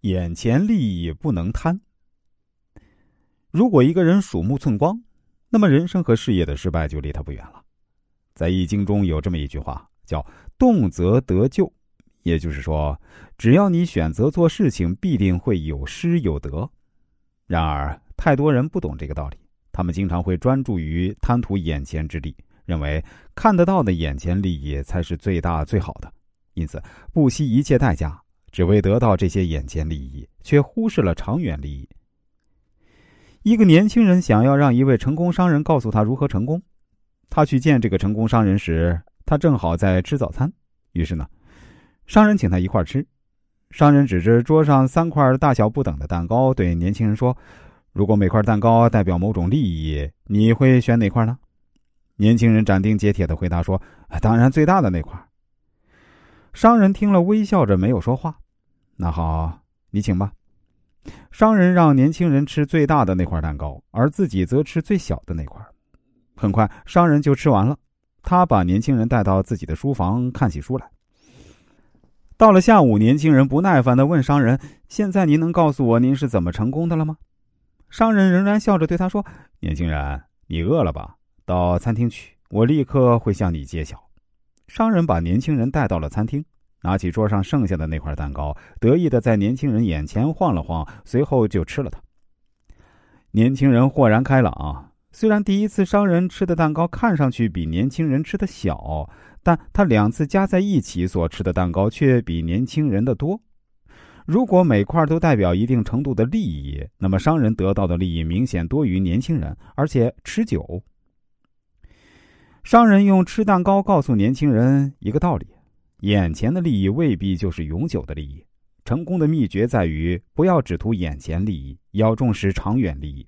眼前利益不能贪。如果一个人鼠目寸光，那么人生和事业的失败就离他不远了。在《易经》中有这么一句话，叫“动则得救”，也就是说，只要你选择做事情，必定会有失有得。然而，太多人不懂这个道理，他们经常会专注于贪图眼前之利，认为看得到的眼前利益才是最大最好的，因此不惜一切代价，只为得到这些眼前利益，却忽视了长远利益。一个年轻人想要让一位成功商人告诉他如何成功，他去见这个成功商人时，他正好在吃早餐。于是呢，商人请他一块吃。商人指着桌上三块大小不等的蛋糕，对年轻人说：“如果每块蛋糕代表某种利益，你会选哪块呢？”年轻人斩钉截铁的回答说：“当然最大的那块。”商人听了，微笑着没有说话。那好，你请吧。商人让年轻人吃最大的那块蛋糕，而自己则吃最小的那块。很快，商人就吃完了。他把年轻人带到自己的书房看起书来。到了下午，年轻人不耐烦的问商人：“现在您能告诉我您是怎么成功的了吗？”商人仍然笑着对他说：“年轻人，你饿了吧？到餐厅去，我立刻会向你揭晓。”商人把年轻人带到了餐厅。拿起桌上剩下的那块蛋糕，得意的在年轻人眼前晃了晃，随后就吃了它。年轻人豁然开朗，虽然第一次商人吃的蛋糕看上去比年轻人吃的小，但他两次加在一起所吃的蛋糕却比年轻人的多。如果每块都代表一定程度的利益，那么商人得到的利益明显多于年轻人，而且持久。商人用吃蛋糕告诉年轻人一个道理。眼前的利益未必就是永久的利益。成功的秘诀在于不要只图眼前利益，要重视长远利益。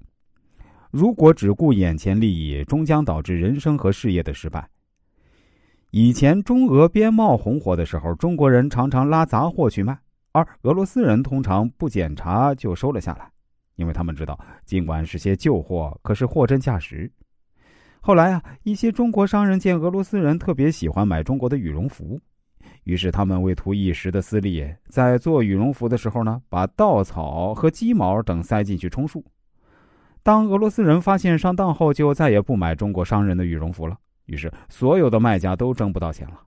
如果只顾眼前利益，终将导致人生和事业的失败。以前中俄边贸红火的时候，中国人常常拉杂货去卖，而俄罗斯人通常不检查就收了下来，因为他们知道，尽管是些旧货，可是货真价实。后来啊，一些中国商人见俄罗斯人特别喜欢买中国的羽绒服。于是，他们为图一时的私利，在做羽绒服的时候呢，把稻草和鸡毛等塞进去充数。当俄罗斯人发现上当后，就再也不买中国商人的羽绒服了。于是，所有的卖家都挣不到钱了。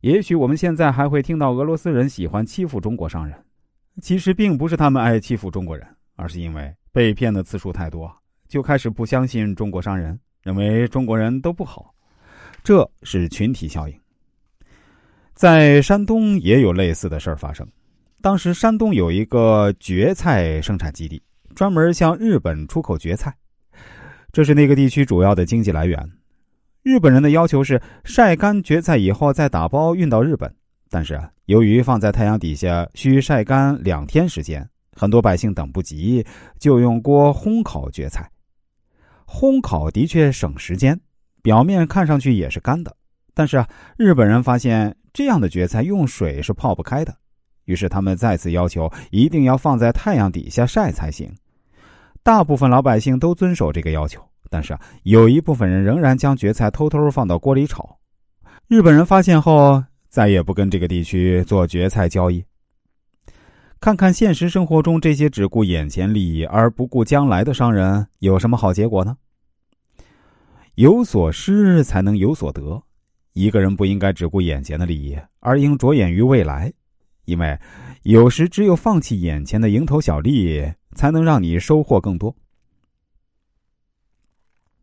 也许我们现在还会听到俄罗斯人喜欢欺负中国商人，其实并不是他们爱欺负中国人，而是因为被骗的次数太多，就开始不相信中国商人，认为中国人都不好。这是群体效应。在山东也有类似的事儿发生。当时山东有一个蕨菜生产基地，专门向日本出口蕨菜，这是那个地区主要的经济来源。日本人的要求是晒干蕨菜以后再打包运到日本，但是，由于放在太阳底下需晒干两天时间，很多百姓等不及，就用锅烘烤蕨菜。烘烤的确省时间，表面看上去也是干的，但是啊，日本人发现。这样的蕨菜用水是泡不开的，于是他们再次要求一定要放在太阳底下晒才行。大部分老百姓都遵守这个要求，但是啊，有一部分人仍然将蕨菜偷偷放到锅里炒。日本人发现后，再也不跟这个地区做蕨菜交易。看看现实生活中这些只顾眼前利益而不顾将来的商人有什么好结果呢？有所失才能有所得。一个人不应该只顾眼前的利益，而应着眼于未来，因为有时只有放弃眼前的蝇头小利，才能让你收获更多。